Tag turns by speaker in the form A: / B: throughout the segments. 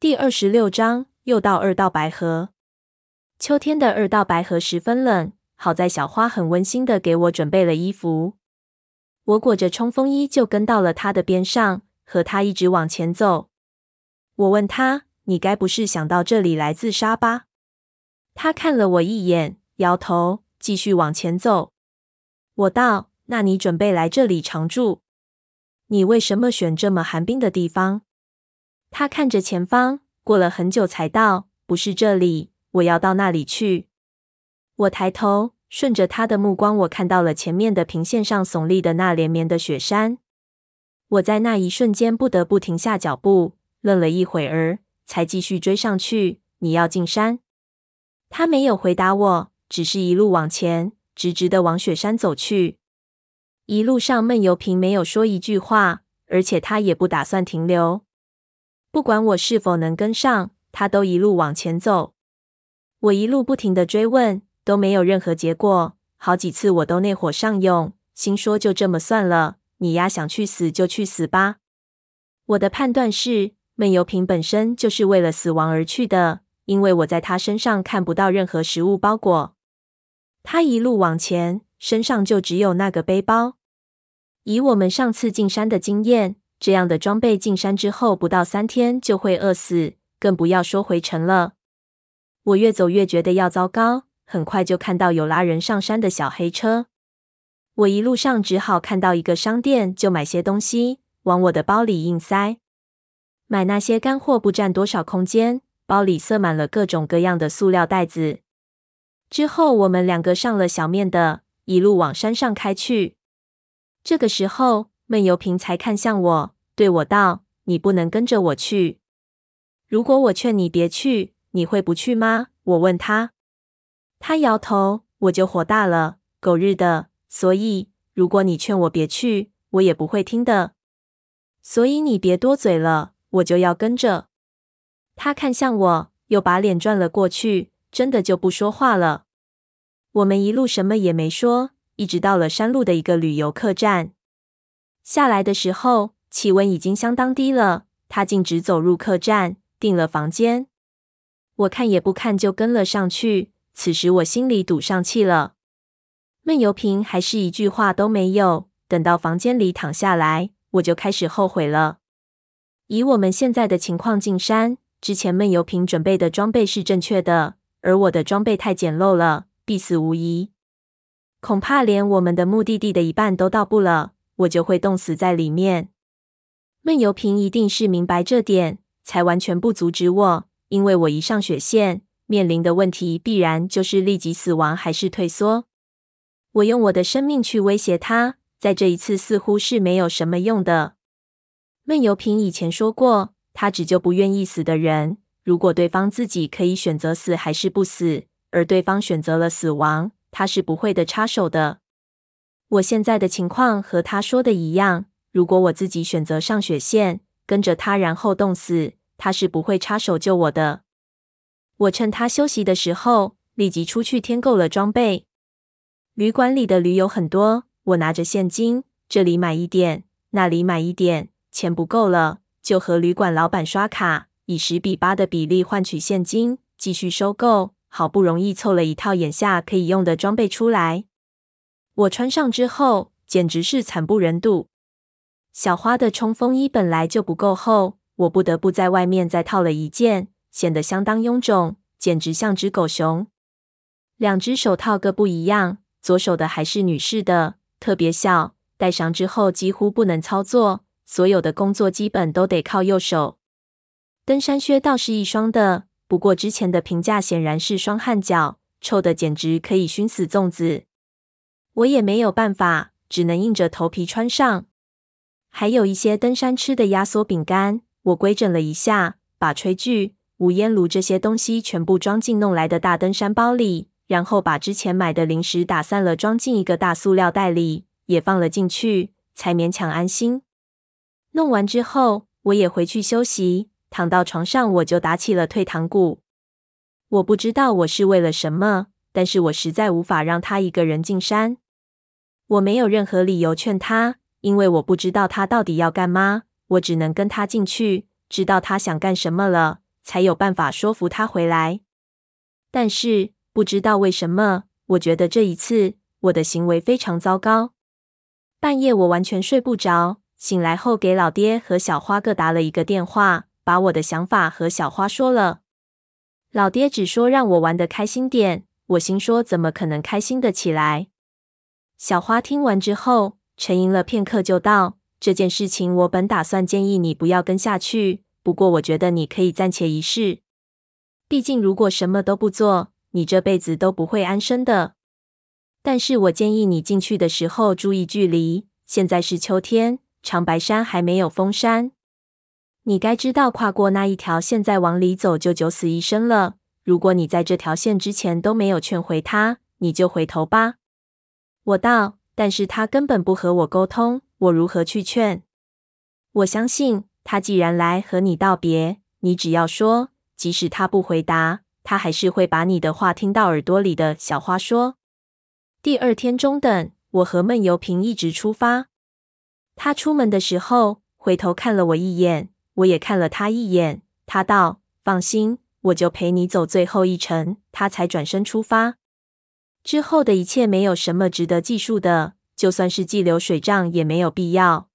A: 第二十六章，又到二道白河。秋天的二道白河十分冷，好在小花很温馨的给我准备了衣服。我裹着冲锋衣就跟到了他的边上，和他一直往前走。我问他：“你该不是想到这里来自杀吧？”他看了我一眼，摇头，继续往前走。我道：“那你准备来这里常住？你为什么选这么寒冰的地方？”他看着前方，过了很久才道：“不是这里，我要到那里去。”我抬头，顺着他的目光，我看到了前面的平线上耸立的那连绵的雪山。我在那一瞬间不得不停下脚步，愣了一会儿，才继续追上去。你要进山？他没有回答我，只是一路往前，直直的往雪山走去。一路上，闷油瓶没有说一句话，而且他也不打算停留。不管我是否能跟上，他都一路往前走。我一路不停的追问，都没有任何结果。好几次我都内火上涌，心说就这么算了，你丫想去死就去死吧。我的判断是，闷油瓶本身就是为了死亡而去的。因为我在他身上看不到任何食物包裹，他一路往前，身上就只有那个背包。以我们上次进山的经验，这样的装备进山之后不到三天就会饿死，更不要说回城了。我越走越觉得要糟糕，很快就看到有拉人上山的小黑车。我一路上只好看到一个商店就买些东西，往我的包里硬塞。买那些干货不占多少空间。包里塞满了各种各样的塑料袋子。之后，我们两个上了小面的，一路往山上开去。这个时候，闷油瓶才看向我，对我道：“你不能跟着我去。如果我劝你别去，你会不去吗？”我问他，他摇头，我就火大了，狗日的！所以，如果你劝我别去，我也不会听的。所以你别多嘴了，我就要跟着。他看向我，又把脸转了过去，真的就不说话了。我们一路什么也没说，一直到了山路的一个旅游客栈。下来的时候，气温已经相当低了。他径直走入客栈，订了房间。我看也不看，就跟了上去。此时我心里堵上气了。闷油瓶还是一句话都没有。等到房间里躺下来，我就开始后悔了。以我们现在的情况进山。之前闷油瓶准备的装备是正确的，而我的装备太简陋了，必死无疑。恐怕连我们的目的地的一半都到不了，我就会冻死在里面。闷油瓶一定是明白这点，才完全不阻止我，因为我一上雪线，面临的问题必然就是立即死亡还是退缩。我用我的生命去威胁他，在这一次似乎是没有什么用的。闷油瓶以前说过。他只救不愿意死的人。如果对方自己可以选择死还是不死，而对方选择了死亡，他是不会的插手的。我现在的情况和他说的一样。如果我自己选择上雪线，跟着他，然后冻死，他是不会插手救我的。我趁他休息的时候，立即出去添购了装备。旅馆里的驴有很多，我拿着现金，这里买一点，那里买一点，钱不够了。就和旅馆老板刷卡，以十比八的比例换取现金，继续收购。好不容易凑了一套眼下可以用的装备出来，我穿上之后，简直是惨不忍睹。小花的冲锋衣本来就不够厚，我不得不在外面再套了一件，显得相当臃肿，简直像只狗熊。两只手套各不一样，左手的还是女士的，特别小，戴上之后几乎不能操作。所有的工作基本都得靠右手。登山靴倒是一双的，不过之前的评价显然是双焊脚，臭的简直可以熏死粽子。我也没有办法，只能硬着头皮穿上。还有一些登山吃的压缩饼干，我规整了一下，把炊具、无烟炉这些东西全部装进弄来的大登山包里，然后把之前买的零食打散了，装进一个大塑料袋里，也放了进去，才勉强安心。弄完之后，我也回去休息，躺到床上，我就打起了退堂鼓。我不知道我是为了什么，但是我实在无法让他一个人进山。我没有任何理由劝他，因为我不知道他到底要干嘛。我只能跟他进去，知道他想干什么了，才有办法说服他回来。但是不知道为什么，我觉得这一次我的行为非常糟糕。半夜我完全睡不着，醒来后给老爹和小花各打了一个电话，把我的想法和小花说了。老爹只说让我玩得开心点，我心说怎么可能开心得起来？小花听完之后，沉吟了片刻，就道：“这件事情我本打算建议你不要跟下去，不过我觉得你可以暂且一试。毕竟如果什么都不做，你这辈子都不会安生的。但是我建议你进去的时候注意距离。现在是秋天，长白山还没有封山。”你该知道，跨过那一条线再往里走就九死一生了。如果你在这条线之前都没有劝回他，你就回头吧。我道，但是他根本不和我沟通，我如何去劝？我相信他既然来和你道别，你只要说，即使他不回答，他还是会把你的话听到耳朵里的。小花说。第二天中等，我和闷油瓶一直出发。他出门的时候，回头看了我一眼。我也看了他一眼，他道：“放心，我就陪你走最后一程。”他才转身出发。之后的一切没有什么值得记述的，就算是记流水账也没有必要。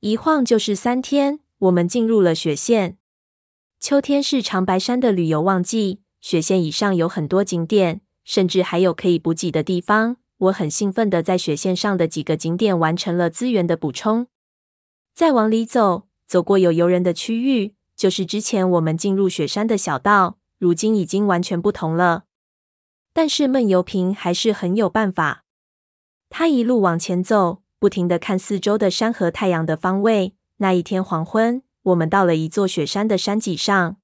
A: 一晃就是三天，我们进入了雪线。秋天是长白山的旅游旺季，雪线以上有很多景点，甚至还有可以补给的地方。我很兴奋地在雪线上的几个景点完成了资源的补充。再往里走。走过有游人的区域，就是之前我们进入雪山的小道，如今已经完全不同了。但是闷油瓶还是很有办法，他一路往前走，不停地看四周的山和太阳的方位。那一天黄昏，我们到了一座雪山的山脊上。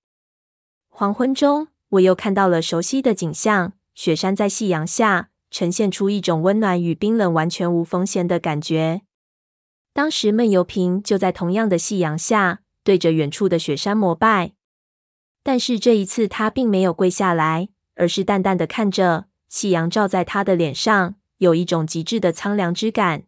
A: 黄昏中，我又看到了熟悉的景象：雪山在夕阳下呈现出一种温暖与冰冷完全无风险的感觉。当时闷油瓶就在同样的夕阳下，对着远处的雪山膜拜。但是这一次他并没有跪下来，而是淡淡的看着。夕阳照在他的脸上，有一种极致的苍凉之感。